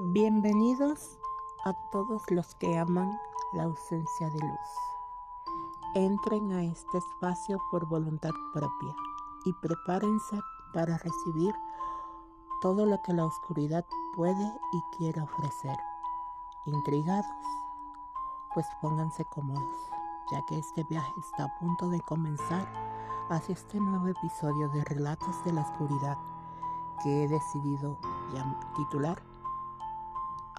Bienvenidos a todos los que aman la ausencia de luz. Entren a este espacio por voluntad propia y prepárense para recibir todo lo que la oscuridad puede y quiere ofrecer. ¿Intrigados? Pues pónganse cómodos, ya que este viaje está a punto de comenzar hacia este nuevo episodio de Relatos de la Oscuridad que he decidido titular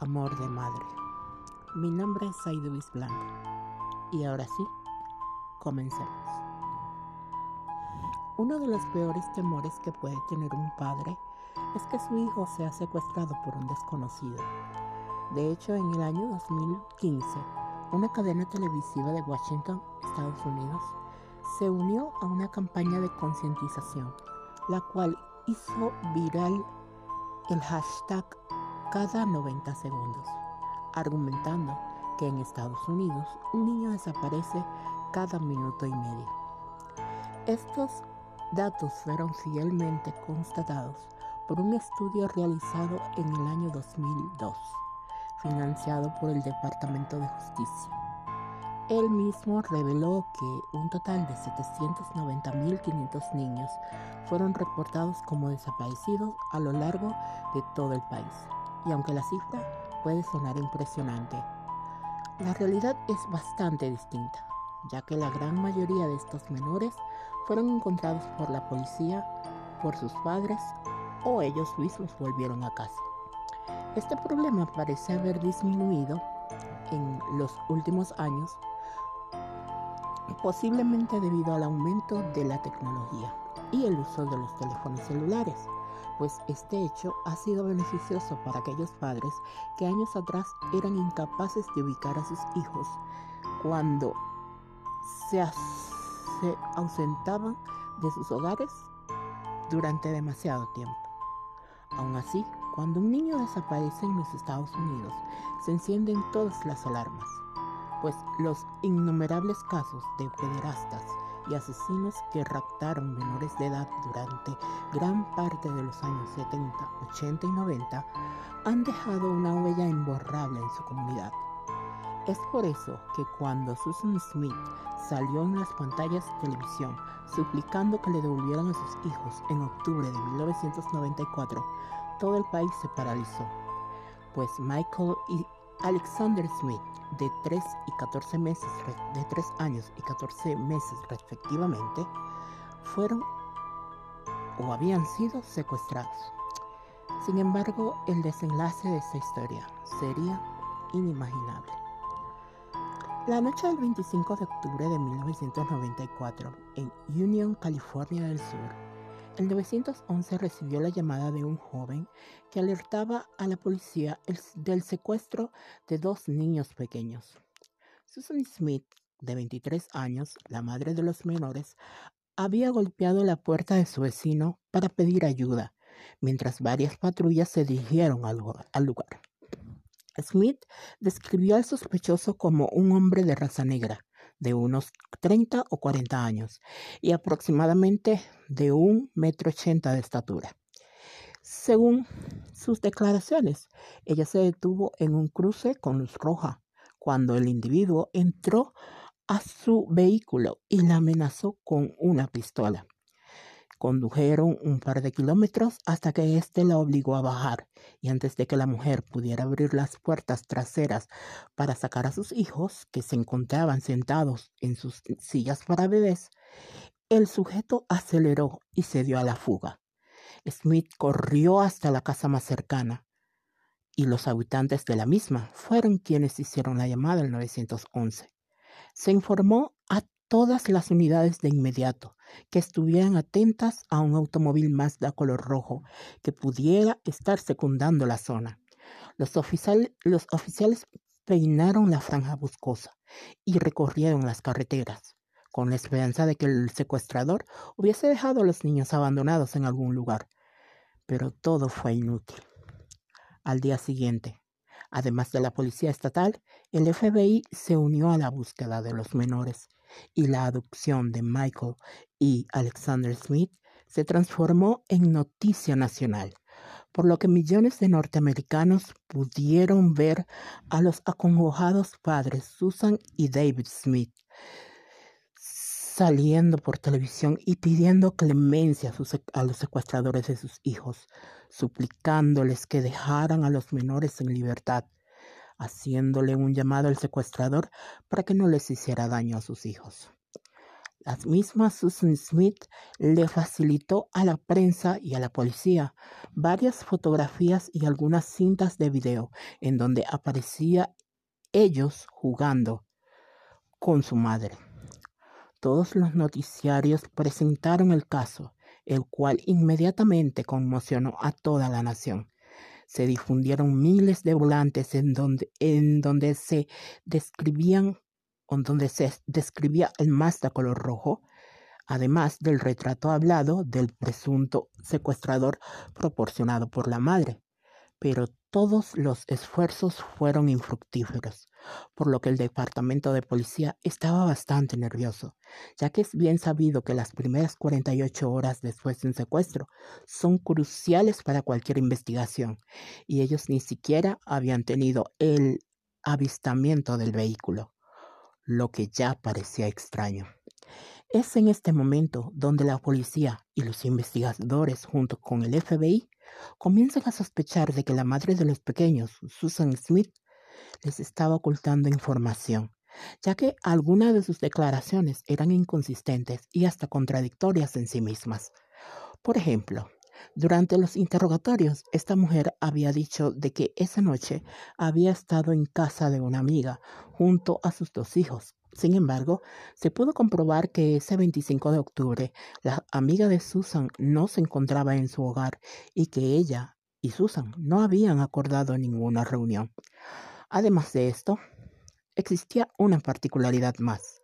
amor de madre. Mi nombre es Aiduis Blanca y ahora sí, comencemos. Uno de los peores temores que puede tener un padre es que su hijo sea secuestrado por un desconocido. De hecho, en el año 2015, una cadena televisiva de Washington, Estados Unidos, se unió a una campaña de concientización, la cual hizo viral el hashtag cada 90 segundos, argumentando que en Estados Unidos un niño desaparece cada minuto y medio. Estos datos fueron fielmente constatados por un estudio realizado en el año 2002, financiado por el Departamento de Justicia. Él mismo reveló que un total de 790.500 niños fueron reportados como desaparecidos a lo largo de todo el país y aunque la cifra puede sonar impresionante, la realidad es bastante distinta, ya que la gran mayoría de estos menores fueron encontrados por la policía, por sus padres o ellos mismos volvieron a casa. Este problema parece haber disminuido en los últimos años, posiblemente debido al aumento de la tecnología y el uso de los teléfonos celulares pues este hecho ha sido beneficioso para aquellos padres que años atrás eran incapaces de ubicar a sus hijos cuando se, ausentaban de sus hogares durante demasiado tiempo. Aún así, cuando un niño desaparece en los Estados Unidos, se encienden todas las alarmas, pues los innumerables casos de pederastas y asesinos que raptaron menores de edad durante gran parte de los años 70, 80 y 90 han dejado una huella imborrable en su comunidad. Es por eso que cuando Susan Smith salió en las pantallas de televisión suplicando que le devolvieran a sus hijos en octubre de 1994, todo el país se paralizó, pues Michael y Alexander Smith, de 3 y 14 meses, de 3 años y 14 meses respectivamente, fueron o habían sido secuestrados. Sin embargo, el desenlace de esta historia sería inimaginable. La noche del 25 de octubre de 1994, en Union, California del Sur, el 911 recibió la llamada de un joven que alertaba a la policía del secuestro de dos niños pequeños. Susan Smith, de 23 años, la madre de los menores, había golpeado la puerta de su vecino para pedir ayuda, mientras varias patrullas se dirigieron al lugar. Smith describió al sospechoso como un hombre de raza negra, de unos 30 o 40 años y aproximadamente de un metro ochenta de estatura. Según sus declaraciones, ella se detuvo en un cruce con luz roja cuando el individuo entró a su vehículo y la amenazó con una pistola. Condujeron un par de kilómetros hasta que éste la obligó a bajar, y antes de que la mujer pudiera abrir las puertas traseras para sacar a sus hijos, que se encontraban sentados en sus sillas para bebés, el sujeto aceleró y se dio a la fuga. Smith corrió hasta la casa más cercana, y los habitantes de la misma fueron quienes hicieron la llamada al 911. Se informó a todas las unidades de inmediato que estuvieran atentas a un automóvil Mazda color rojo que pudiera estar secundando la zona. Los, los oficiales peinaron la franja boscosa y recorrieron las carreteras, con la esperanza de que el secuestrador hubiese dejado a los niños abandonados en algún lugar. Pero todo fue inútil. Al día siguiente, además de la policía estatal, el FBI se unió a la búsqueda de los menores y la adopción de Michael y Alexander Smith se transformó en noticia nacional, por lo que millones de norteamericanos pudieron ver a los acongojados padres Susan y David Smith saliendo por televisión y pidiendo clemencia a, los secuestradores de sus hijos, suplicándoles que dejaran a los menores en libertad, haciéndole un llamado al secuestrador para que no les hiciera daño a sus hijos. La misma Susan Smith le facilitó a la prensa y a la policía varias fotografías y algunas cintas de video en donde aparecía ellos jugando con su madre. Todos los noticiarios presentaron el caso, el cual inmediatamente conmocionó a toda la nación. Se difundieron miles de volantes en donde, en donde se describían donde se describía el Mazda color rojo, además del retrato hablado del presunto secuestrador proporcionado por la madre. Pero todos los esfuerzos fueron infructíferos por lo que el departamento de policía estaba bastante nervioso, ya que es bien sabido que las primeras 48 horas después de un secuestro son cruciales para cualquier investigación, y ellos ni siquiera habían tenido el avistamiento del vehículo, lo que ya parecía extraño. Es en este momento donde la policía y los investigadores junto con el FBI comienzan a sospechar de que la madre de los pequeños, Susan Smith, les estaba ocultando información, ya que algunas de sus declaraciones eran inconsistentes y hasta contradictorias en sí mismas. Por ejemplo, durante los interrogatorios, esta mujer había dicho de que esa noche había estado en casa de una amiga junto a sus dos hijos. Sin embargo, se pudo comprobar que ese 25 de octubre la amiga de Susan no se encontraba en su hogar y que ella y Susan no habían acordado ninguna reunión. Además de esto, existía una particularidad más.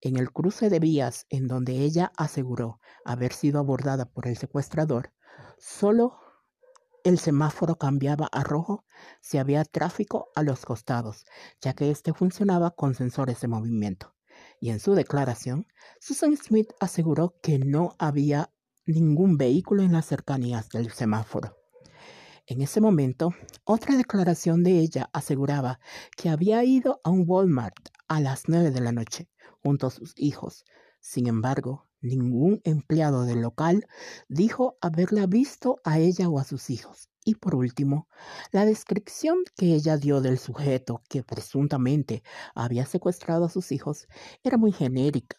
En el cruce de vías en donde ella aseguró haber sido abordada por el secuestrador, solo el semáforo cambiaba a rojo si había tráfico a los costados, ya que éste funcionaba con sensores de movimiento. Y en su declaración, Susan Smith aseguró que no había ningún vehículo en las cercanías del semáforo. En ese momento, otra declaración de ella aseguraba que había ido a un Walmart a las nueve de la noche junto a sus hijos. Sin embargo, ningún empleado del local dijo haberla visto a ella o a sus hijos. Y por último, la descripción que ella dio del sujeto que presuntamente había secuestrado a sus hijos era muy genérica,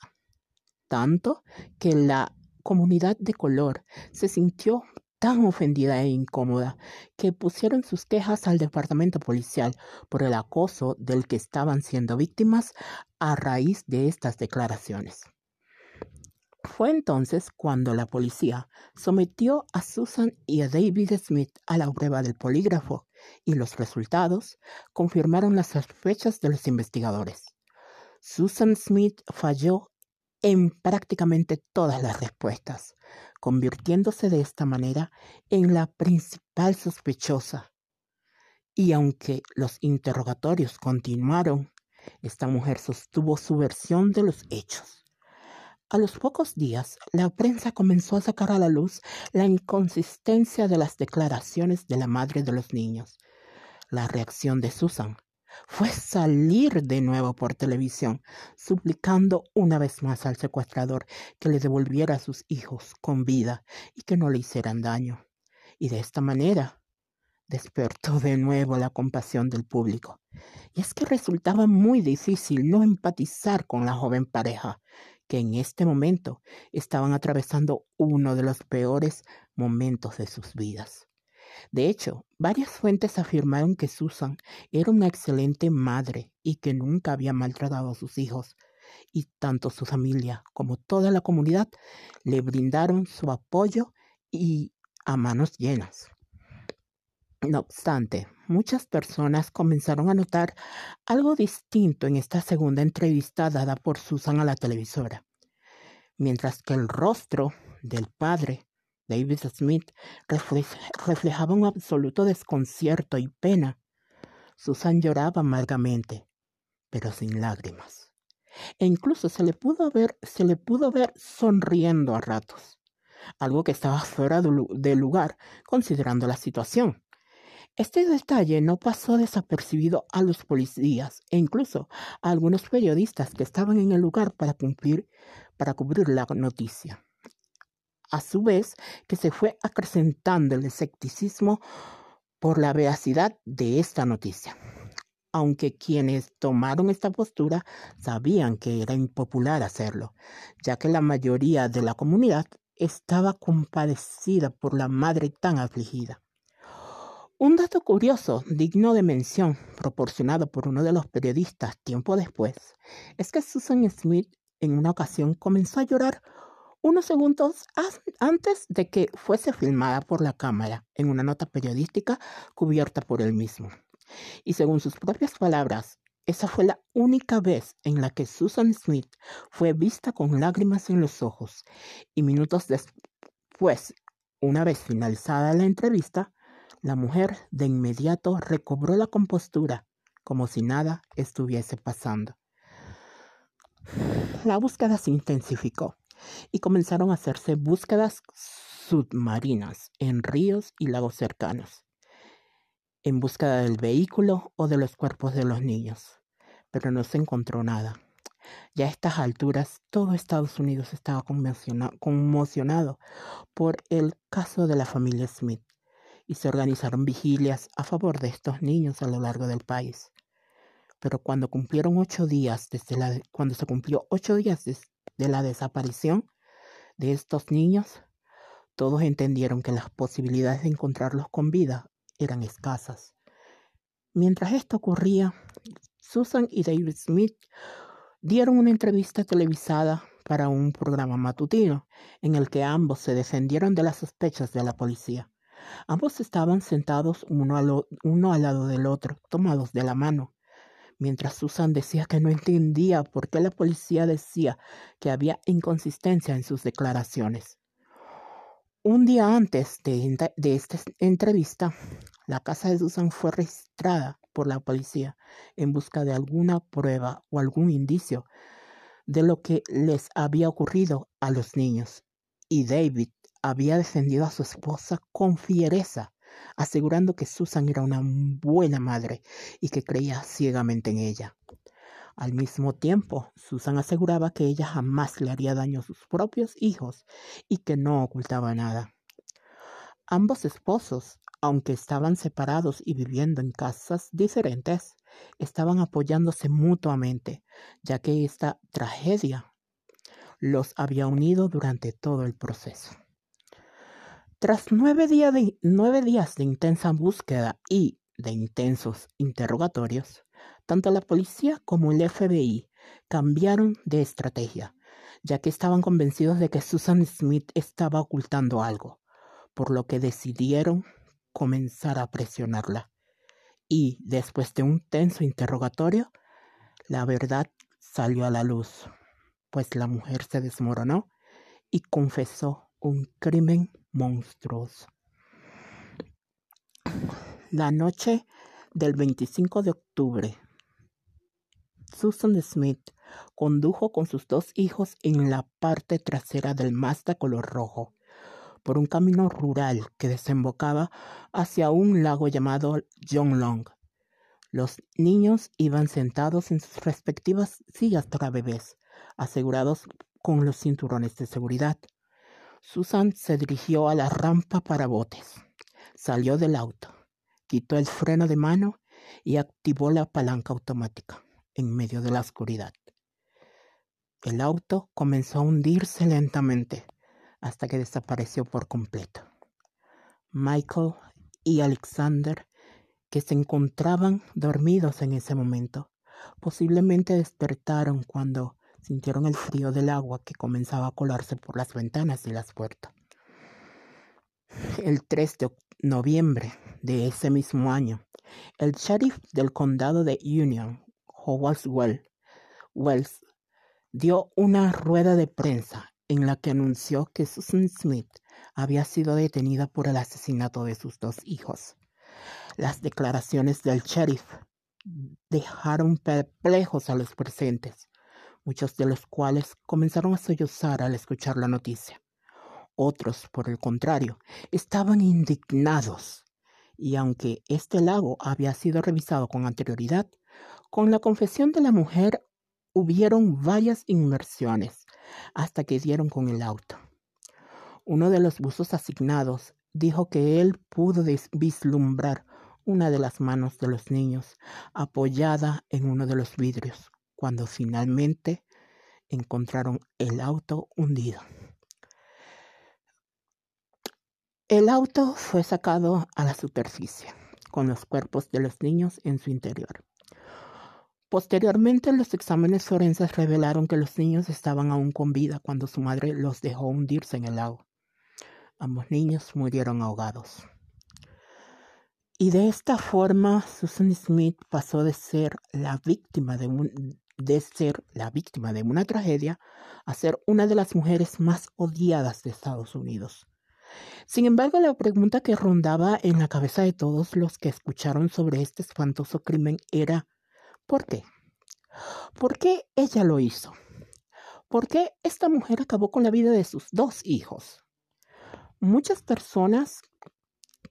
tanto que la comunidad de color se sintió tan ofendida e incómoda que pusieron sus quejas al departamento policial por el acoso del que estaban siendo víctimas a raíz de estas declaraciones. Fue entonces cuando la policía sometió a Susan y a David Smith a la prueba del polígrafo y los resultados confirmaron las sospechas de los investigadores. Susan Smith falló en prácticamente todas las respuestas, convirtiéndose de esta manera en la principal sospechosa. Y aunque los interrogatorios continuaron, esta mujer sostuvo su versión de los hechos. A los pocos días, la prensa comenzó a sacar a la luz la inconsistencia de las declaraciones de la madre de los niños. La reacción de Susan fue salir de nuevo por televisión, suplicando una vez más al secuestrador que le devolviera a sus hijos con vida y que no le hicieran daño. Y de esta manera despertó de nuevo la compasión del público. Y es que resultaba muy difícil no empatizar con la joven pareja, que en este momento estaban atravesando uno de los peores momentos de sus vidas. De hecho, varias fuentes afirmaron que Susan era una excelente madre y que nunca había maltratado a sus hijos, y tanto su familia como toda la comunidad le brindaron su apoyo y a manos llenas. No obstante, muchas personas comenzaron a notar algo distinto en esta segunda entrevista dada por Susan a la televisora. Mientras que el rostro del padre David Smith reflejaba un absoluto desconcierto y pena. Susan lloraba amargamente, pero sin lágrimas. E incluso se le pudo ver, se le pudo ver sonriendo a ratos. algo que estaba fuera de lugar considerando la situación. Este detalle no pasó desapercibido a los policías e incluso a algunos periodistas que estaban en el lugar para cumplir para cubrir la noticia. A su vez, que se fue acrecentando el escepticismo por la veracidad de esta noticia. Aunque quienes tomaron esta postura sabían que era impopular hacerlo, ya que la mayoría de la comunidad estaba compadecida por la madre tan afligida. Un dato curioso, digno de mención, proporcionado por uno de los periodistas tiempo después, es que Susan Smith en una ocasión comenzó a llorar unos segundos antes de que fuese filmada por la cámara en una nota periodística cubierta por él mismo. Y según sus propias palabras, esa fue la única vez en la que Susan Smith fue vista con lágrimas en los ojos. Y minutos después, una vez finalizada la entrevista, la mujer de inmediato recobró la compostura, como si nada estuviese pasando. La búsqueda se intensificó y comenzaron a hacerse búsquedas submarinas en ríos y lagos cercanos, en búsqueda del vehículo o de los cuerpos de los niños, pero no se encontró nada. Ya a estas alturas todo Estados Unidos estaba conmocionado por el caso de la familia Smith y se organizaron vigilias a favor de estos niños a lo largo del país. Pero cuando cumplieron ocho días desde la, cuando se cumplió ocho días de la desaparición de estos niños, todos entendieron que las posibilidades de encontrarlos con vida eran escasas. Mientras esto ocurría, Susan y David Smith dieron una entrevista televisada para un programa matutino en el que ambos se defendieron de las sospechas de la policía. Ambos estaban sentados uno al, uno al lado del otro, tomados de la mano, mientras Susan decía que no entendía por qué la policía decía que había inconsistencia en sus declaraciones. Un día antes de, de, esta entrevista, la casa de Susan fue registrada por la policía en busca de alguna prueba o algún indicio de lo que les había ocurrido a los niños. Y David había defendido a su esposa con fiereza, asegurando que Susan era una buena madre y que creía ciegamente en ella. Al mismo tiempo, Susan aseguraba que ella jamás le haría daño a sus propios hijos y que no ocultaba nada. Ambos esposos, aunque estaban separados y viviendo en casas diferentes, estaban apoyándose mutuamente, ya que esta tragedia los había unido durante todo el proceso. Tras nueve, días de intensa búsqueda y de intensos interrogatorios, tanto la policía como el FBI cambiaron de estrategia, ya que estaban convencidos de que Susan Smith estaba ocultando algo, por lo que decidieron comenzar a presionarla. Y después de un tenso interrogatorio, la verdad salió a la luz, pues la mujer se desmoronó y confesó un crimen monstruos. La noche del 25 de octubre, Susan Smith condujo con sus dos hijos en la parte trasera del Mazda color rojo por un camino rural que desembocaba hacia un lago llamado John Long. Los niños iban sentados en sus respectivas sillas para bebés, asegurados con los cinturones de seguridad. Susan se dirigió a la rampa para botes. Salió del auto, quitó el freno de mano y activó la palanca automática en medio de la oscuridad. El auto comenzó a hundirse lentamente hasta que desapareció por completo. Michael y Alexander, que se encontraban dormidos en ese momento, posiblemente despertaron cuando sintieron el frío del agua que comenzaba a colarse por las ventanas y las puertas. El 3 de noviembre de ese mismo año, el sheriff del condado de Union, Howard Wells, dio una rueda de prensa en la que anunció que Susan Smith había sido detenida por el asesinato de sus dos hijos. Las declaraciones del sheriff dejaron perplejos a los presentes, muchos de los cuales comenzaron a sollozar al escuchar la noticia. Otros, por el contrario, estaban indignados. Y aunque este lago había sido revisado con anterioridad, con la confesión de la mujer hubieron varias inmersiones hasta que dieron con el auto. Uno de los buzos asignados dijo que él pudo vislumbrar una de las manos de los niños apoyada en uno de los vidrios cuando finalmente encontraron el auto hundido. El auto fue sacado a la superficie con los cuerpos de los niños en su interior. Posteriormente, los exámenes forenses revelaron que los niños estaban aún con vida cuando su madre los dejó hundirse en el lago. Ambos niños murieron ahogados. Y de esta forma, Susan Smith pasó de ser la víctima de, de ser la víctima de una tragedia a ser una de las mujeres más odiadas de Estados Unidos. Sin embargo, la pregunta que rondaba en la cabeza de todos los que escucharon sobre este espantoso crimen era ¿por qué? ¿Por qué ella lo hizo? ¿Por qué esta mujer acabó con la vida de sus dos hijos? Muchas personas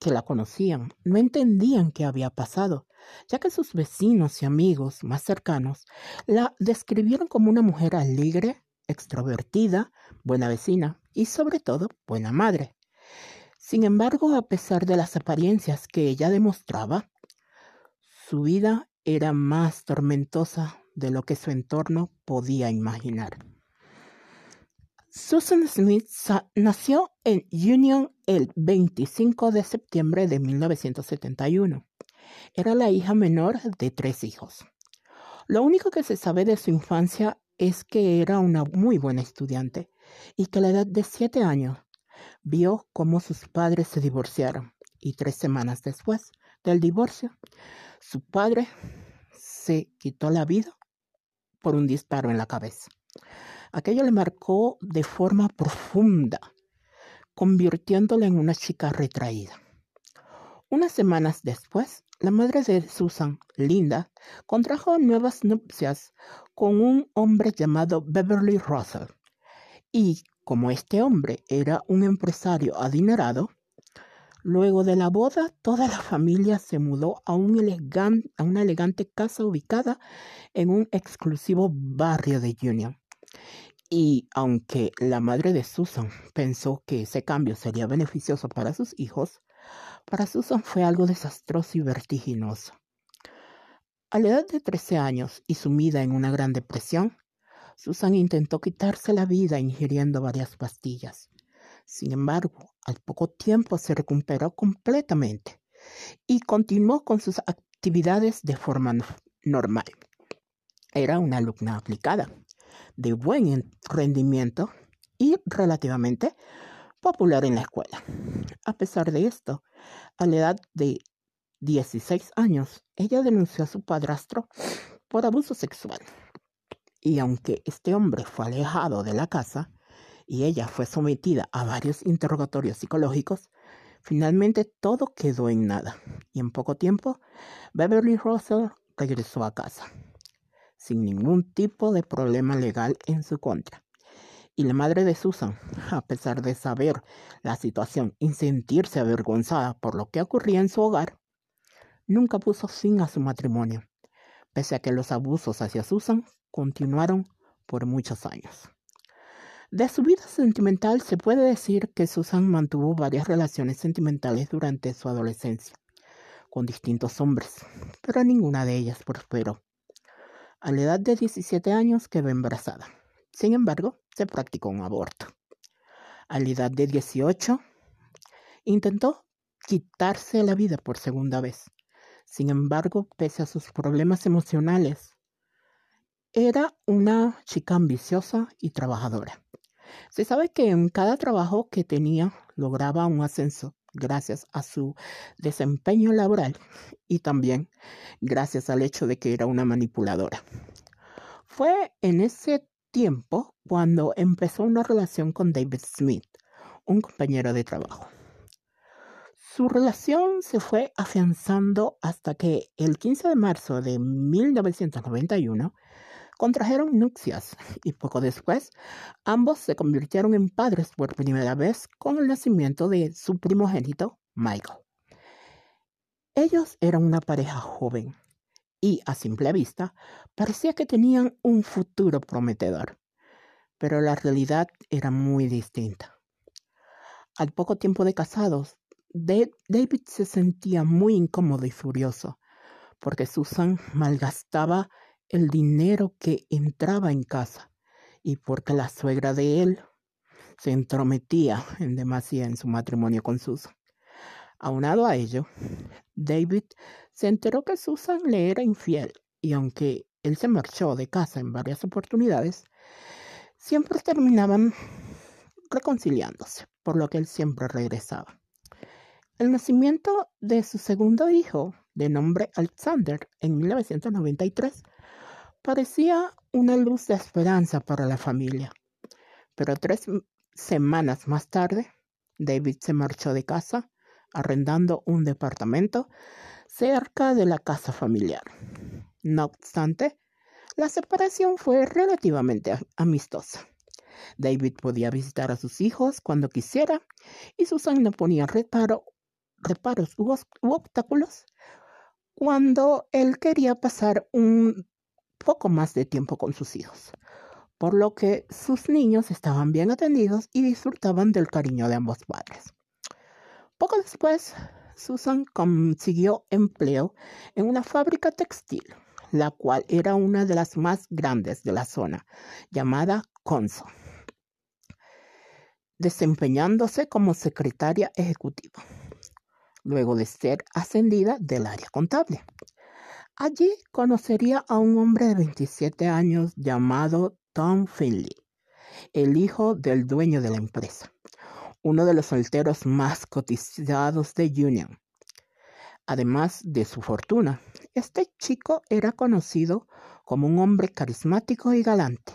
que la conocían no entendían qué había pasado, ya que sus vecinos y amigos más cercanos la describieron como una mujer alegre, extrovertida, buena vecina y sobre todo buena madre. Sin embargo, a pesar de las apariencias que ella demostraba, su vida era más tormentosa de lo que su entorno podía imaginar. Susan Smith nació en Union el 25 de septiembre de 1971. Era la hija menor de tres hijos. Lo único que se sabe de su infancia es que era una muy buena estudiante y que a la edad de siete años vio cómo sus padres se divorciaron y tres semanas después del divorcio, su padre se quitó la vida por un disparo en la cabeza. Aquello le marcó de forma profunda, convirtiéndola en una chica retraída. Unas semanas después, la madre de Susan, Linda, contrajo nuevas nupcias con un hombre llamado Beverly Russell. Y como este hombre era un empresario adinerado, luego de la boda toda la familia se mudó a, un una elegante casa ubicada en un exclusivo barrio de Union. Y aunque la madre de Susan pensó que ese cambio sería beneficioso para sus hijos, para Susan fue algo desastroso y vertiginoso. A la edad de 13 años y sumida en una gran depresión, Susan intentó quitarse la vida ingiriendo varias pastillas. Sin embargo, al poco tiempo se recuperó completamente y continuó con sus actividades de forma normal. Era una alumna aplicada de buen rendimiento y relativamente popular en la escuela. A pesar de esto, a la edad de 16 años, ella denunció a su padrastro por abuso sexual. Y aunque este hombre fue alejado de la casa y ella fue sometida a varios interrogatorios psicológicos, finalmente todo quedó en nada. Y en poco tiempo, Beverly Russell regresó a casa sin ningún tipo de problema legal en su contra. Y la madre de Susan, a pesar de saber la situación y sentirse avergonzada por lo que ocurría en su hogar, nunca puso fin a su matrimonio, pese a que los abusos hacia Susan continuaron por muchos años. De su vida sentimental se puede decir que Susan mantuvo varias relaciones sentimentales durante su adolescencia, con distintos hombres, pero ninguna de ellas prosperó. A la edad de 17 años quedó embarazada. Sin embargo, se practicó un aborto. A la edad de 18, intentó quitarse la vida por segunda vez. Sin embargo, pese a sus problemas emocionales, era una chica ambiciosa y trabajadora. Se sabe que en cada trabajo que tenía lograba un ascenso gracias a su desempeño laboral y también gracias al hecho de que era una manipuladora. Fue en ese tiempo cuando empezó una relación con David Smith, un compañero de trabajo. Su relación se fue afianzando hasta que el 15 de marzo de 1991 contrajeron nupcias y poco después ambos se convirtieron en padres por primera vez con el nacimiento de su primogénito, Michael. Ellos eran una pareja joven y, a simple vista, parecía que tenían un futuro prometedor, pero la realidad era muy distinta. Al poco tiempo de casados, David se sentía muy incómodo y furioso, porque Susan malgastaba el dinero que entraba en casa y porque la suegra de él se entrometía en demasía en su matrimonio con Susan. Aunado a ello, David se enteró que Susan le era infiel y aunque él se marchó de casa en varias oportunidades, siempre terminaban reconciliándose, por lo que él siempre regresaba. El nacimiento de su segundo hijo, de nombre Alexander, en 1993, parecía una luz de esperanza para la familia. Pero tres semanas más tarde, David se marchó de casa arrendando un departamento cerca de la casa familiar. No obstante, la separación fue relativamente amistosa. David podía visitar a sus hijos cuando quisiera y Susan no ponía reparo, reparos u, obstáculos cuando él quería pasar un poco más de tiempo con sus hijos, por lo que sus niños estaban bien atendidos y disfrutaban del cariño de ambos padres. Poco después, Susan consiguió empleo en una fábrica textil, la cual era una de las más grandes de la zona, llamada Conso, desempeñándose como secretaria ejecutiva, luego de ser ascendida del área contable. Allí conocería a un hombre de 27 años llamado Tom Finley, el hijo del dueño de la empresa uno de los solteros más cotizados de Union. Además de su fortuna, este chico era conocido como un hombre carismático y galante,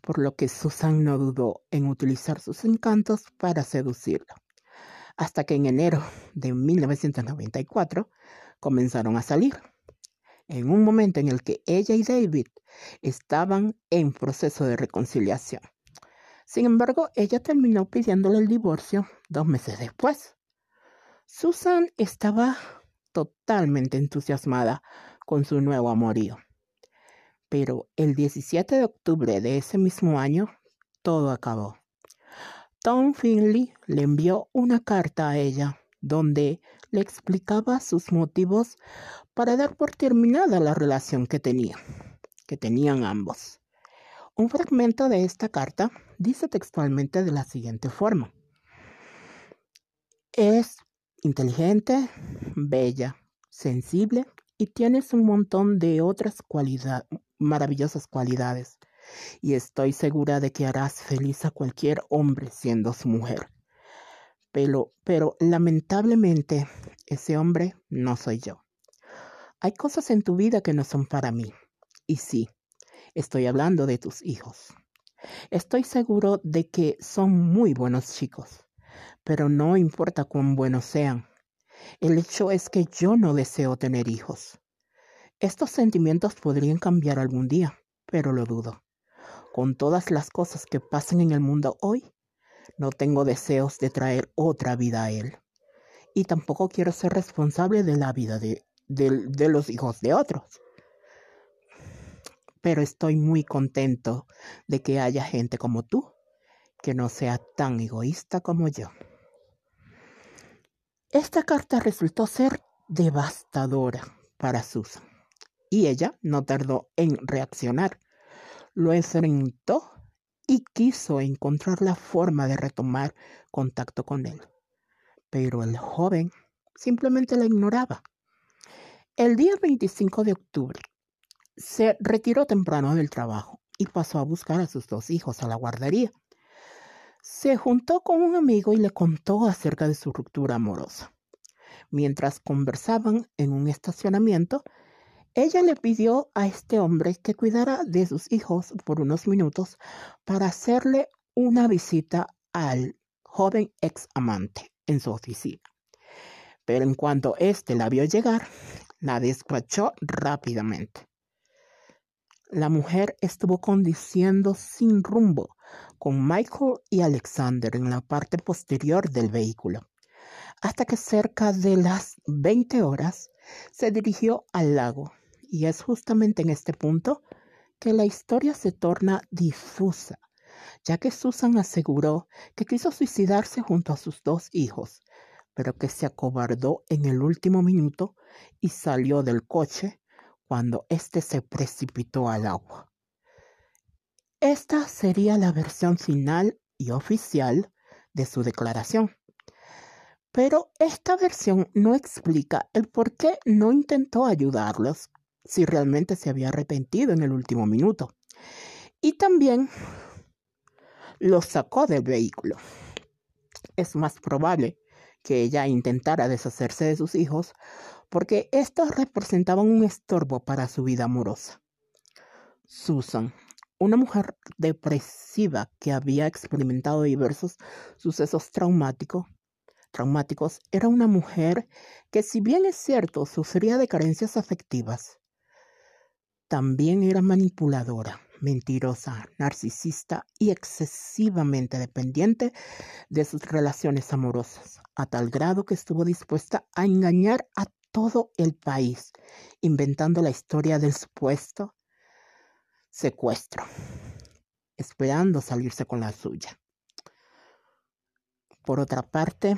por lo que Susan no dudó en utilizar sus encantos para seducirlo, hasta que en enero de 1994 comenzaron a salir. En un momento en el que ella y David estaban en proceso de reconciliación. Sin embargo, ella terminó pidiéndole el divorcio dos meses después. Susan estaba totalmente entusiasmada con su nuevo amorío. Pero el 17 de octubre de ese mismo año, todo acabó. Tom Finley le envió una carta a ella donde le explicaba sus motivos para dar por terminada la relación que tenía, que tenían ambos. Un fragmento de esta carta dice textualmente de la siguiente forma. Es inteligente, bella, sensible y tienes un montón de otras cualidades, maravillosas cualidades. Y estoy segura de que harás feliz a cualquier hombre siendo su mujer. Pero, pero lamentablemente ese hombre no soy yo. Hay cosas en tu vida que no son para mí. Y sí, Estoy hablando de tus hijos. Estoy seguro de que son muy buenos chicos, pero no importa cuán buenos sean. El hecho es que yo no deseo tener hijos. Estos sentimientos podrían cambiar algún día, pero lo dudo. Con todas las cosas que pasan en el mundo hoy, no tengo deseos de traer otra vida a él. Y tampoco quiero ser responsable de la vida de, de los hijos de otros pero estoy muy contento de que haya gente como tú que no sea tan egoísta como yo. Esta carta resultó ser devastadora para Susan y ella no tardó en reaccionar. Lo enfrentó y quiso encontrar la forma de retomar contacto con él. Pero el joven simplemente la ignoraba. El día 25 de octubre se retiró temprano del trabajo y pasó a buscar a sus dos hijos a la guardería. Se juntó con un amigo y le contó acerca de su ruptura amorosa. Mientras conversaban en un estacionamiento, ella le pidió a este hombre que cuidara de sus hijos por unos minutos para hacerle una visita al joven ex amante en su oficina. Pero en cuanto éste la vio llegar, la despachó rápidamente. La mujer estuvo conduciendo sin rumbo con Michael y Alexander en la parte posterior del vehículo, hasta que cerca de las 20 horas se dirigió al lago. Y es justamente en este punto que la historia se torna difusa, ya que Susan aseguró que quiso suicidarse junto a sus dos hijos, pero que se acobardó en el último minuto y salió del coche cuando éste se precipitó al agua. Esta sería la versión final y oficial de su declaración. Pero esta versión no explica el por qué no intentó ayudarlos si realmente se había arrepentido en el último minuto. Y también los sacó del vehículo. Es más probable que ella intentara deshacerse de sus hijos porque estos representaban un estorbo para su vida amorosa. Susan, una mujer depresiva que había experimentado diversos sucesos traumáticos, traumáticos, era una mujer que si bien es cierto sufría de carencias afectivas, también era manipuladora, mentirosa, narcisista y excesivamente dependiente de sus relaciones amorosas, a tal grado que estuvo dispuesta a engañar a todo el país, inventando la historia del supuesto secuestro, esperando salirse con la suya. Por otra parte,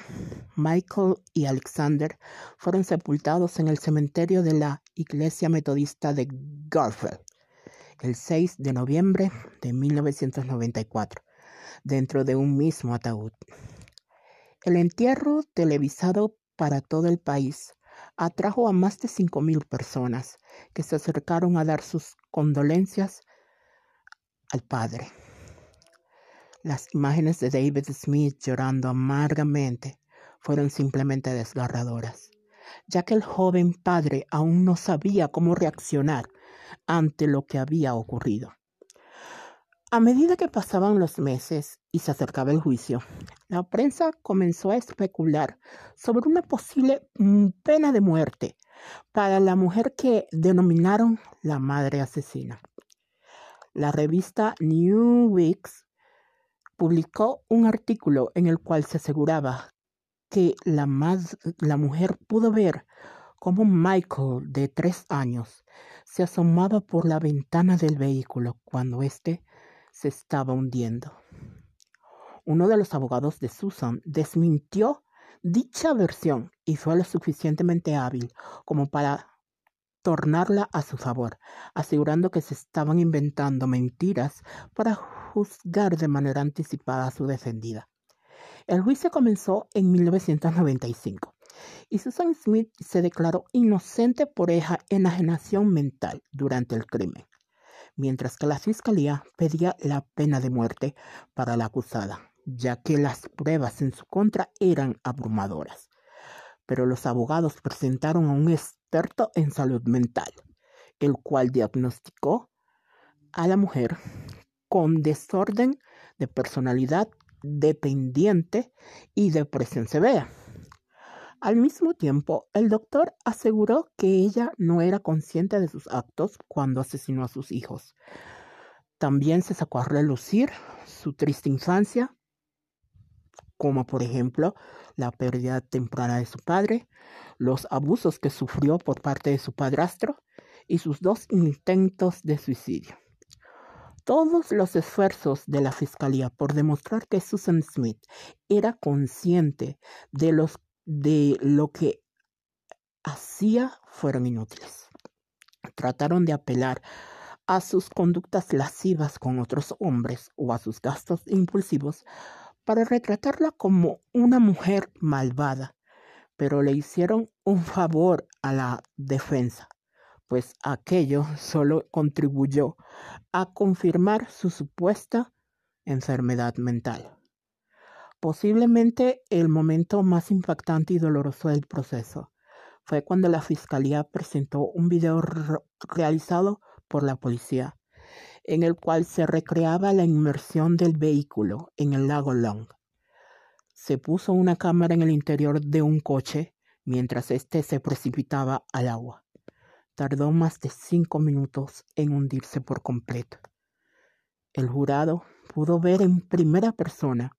Michael y Alexander fueron sepultados en el cementerio de la Iglesia Metodista de Garfield el 6 de noviembre de 1994, dentro de un mismo ataúd. El entierro televisado para todo el país atrajo a más de 5.000 personas que se acercaron a dar sus condolencias al padre. Las imágenes de David Smith llorando amargamente fueron simplemente desgarradoras, ya que el joven padre aún no sabía cómo reaccionar ante lo que había ocurrido. A medida que pasaban los meses y se acercaba el juicio, la prensa comenzó a especular sobre una posible mm, pena de muerte para la mujer que denominaron la madre asesina. La revista New Weeks publicó un artículo en el cual se aseguraba que la, mujer pudo ver cómo Michael, de tres años, se asomaba por la ventana del vehículo cuando éste se estaba hundiendo. Uno de los abogados de Susan desmintió dicha versión y fue lo suficientemente hábil como para tornarla a su favor, asegurando que se estaban inventando mentiras para juzgar de manera anticipada a su defendida. El juicio comenzó en 1995 y Susan Smith se declaró inocente por enajenación mental durante el crimen mientras que la fiscalía pedía la pena de muerte para la acusada, ya que las pruebas en su contra eran abrumadoras. Pero los abogados presentaron a un experto en salud mental, el cual diagnosticó a la mujer con desorden de personalidad dependiente y depresión severa. Al mismo tiempo, el doctor aseguró que ella no era consciente de sus actos cuando asesinó a sus hijos. También se sacó a relucir su triste infancia, como por ejemplo la pérdida temprana de su padre, los abusos que sufrió por parte de su padrastro y sus dos intentos de suicidio. Todos los esfuerzos de la Fiscalía por demostrar que Susan Smith era consciente de los de lo que hacía fueron inútiles. Trataron de apelar a sus conductas lascivas con otros hombres o a sus gastos impulsivos para retratarla como una mujer malvada, pero le hicieron un favor a la defensa, pues aquello solo contribuyó a confirmar su supuesta enfermedad mental. Posiblemente el momento más impactante y doloroso del proceso fue cuando la fiscalía presentó un video realizado por la policía, en el cual se recreaba la inmersión del vehículo en el lago Long. Se puso una cámara en el interior de un coche mientras éste se precipitaba al agua. tardó más de cinco minutos en hundirse por completo. El jurado pudo ver en primera persona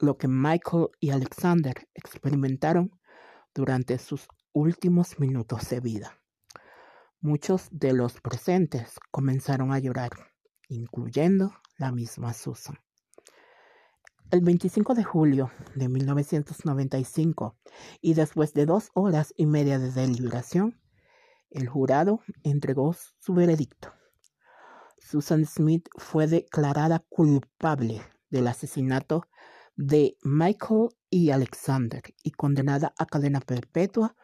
lo, que Michael y Alexander experimentaron durante sus últimos minutos de vida. Muchos de los presentes comenzaron a llorar, incluyendo la misma Susan. El 25 de julio de 1995, y después de dos horas y media de deliberación, el jurado entregó su veredicto. Susan Smith fue declarada culpable del asesinato de Michael y Alexander y condenada a cadena perpetua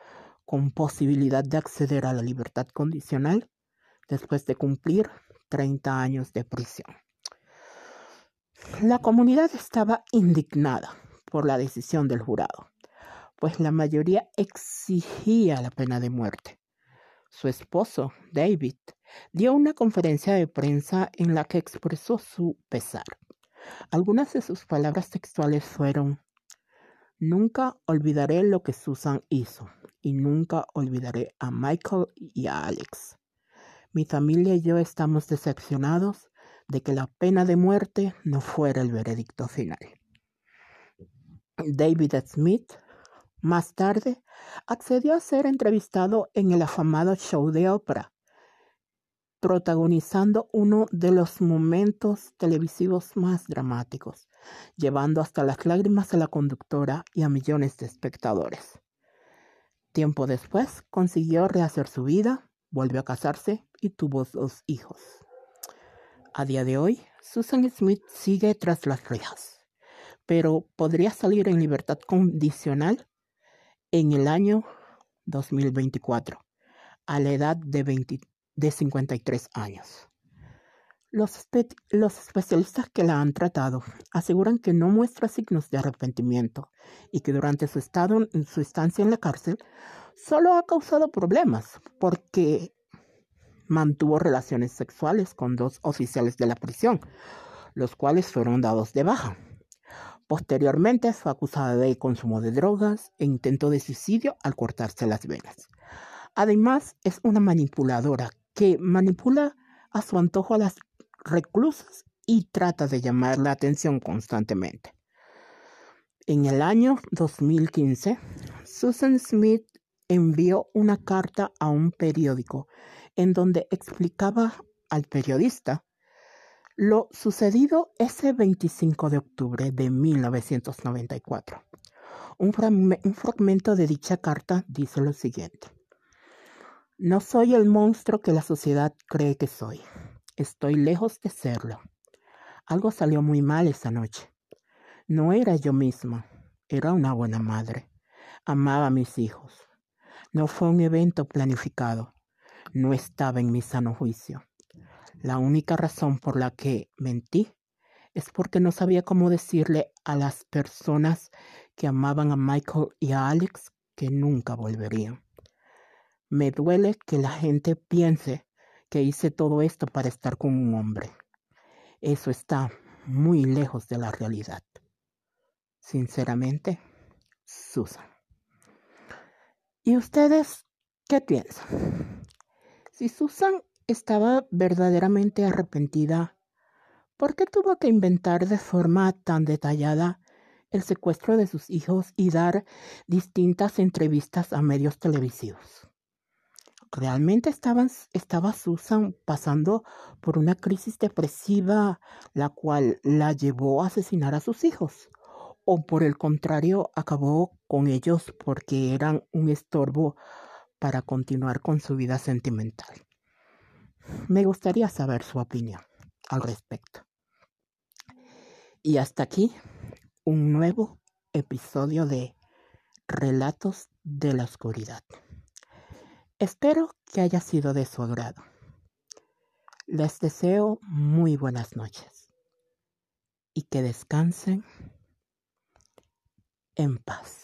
con posibilidad de acceder a la libertad condicional después de cumplir 30 años de prisión. La comunidad estaba indignada por la decisión del jurado, pues la mayoría exigía la pena de muerte. Su esposo, David, dio una conferencia de prensa en la que expresó su pesar. Algunas de sus palabras textuales fueron, Nunca olvidaré lo que Susan hizo y nunca olvidaré a Michael y a Alex. Mi familia y yo estamos decepcionados de que la pena de muerte no fuera el veredicto final. David Smith más tarde accedió a ser entrevistado en el afamado show de ópera, protagonizando uno de los momentos televisivos más dramáticos, llevando hasta las lágrimas a la conductora y a millones de espectadores. Tiempo después consiguió rehacer su vida, volvió a casarse y tuvo dos hijos. A día de hoy, Susan Smith sigue tras las rejas, pero podría salir en libertad condicional en el año 2024, a la edad de, de 53 años. Los, los, especialistas que la han tratado aseguran que no muestra signos de arrepentimiento y que durante su, estado, su estancia en la cárcel solo ha causado problemas porque mantuvo relaciones sexuales con dos oficiales de la prisión, los cuales fueron dados de baja. Posteriormente fue acusada de consumo de drogas e intento de suicidio al cortarse las venas. Además, es una manipuladora que manipula a su antojo a las reclusas y trata de llamar la atención constantemente. En el año 2015, Susan Smith envió una carta a un periódico en donde explicaba al periodista lo sucedido ese 25 de octubre de 1994. Un, fragmento de dicha carta dice lo siguiente. No soy el monstruo que la sociedad cree que soy. Estoy lejos de serlo. Algo salió muy mal esa noche. No era yo misma, era una buena madre. Amaba a mis hijos. No fue un evento planificado no estaba en mi sano juicio. La única razón por la que mentí es porque no sabía cómo decirle a las personas que amaban a Michael y a Alex que nunca volverían. Me duele que la gente piense que hice todo esto para estar con un hombre. Eso está muy lejos de la realidad. Sinceramente, Susan. ¿Y ustedes qué piensan? Si Susan estaba verdaderamente arrepentida, ¿por qué tuvo que inventar de forma tan detallada el secuestro de sus hijos y dar distintas entrevistas a medios televisivos? ¿Realmente estaba Susan pasando por una crisis depresiva la cual la llevó a asesinar a sus hijos? ¿O por el contrario acabó con ellos porque eran un estorbo para continuar con su vida sentimental. Me gustaría saber su opinión al respecto. Y hasta aquí un nuevo episodio de Relatos de la Oscuridad. Espero que haya sido de su agrado. Les deseo muy buenas noches y que descansen en paz.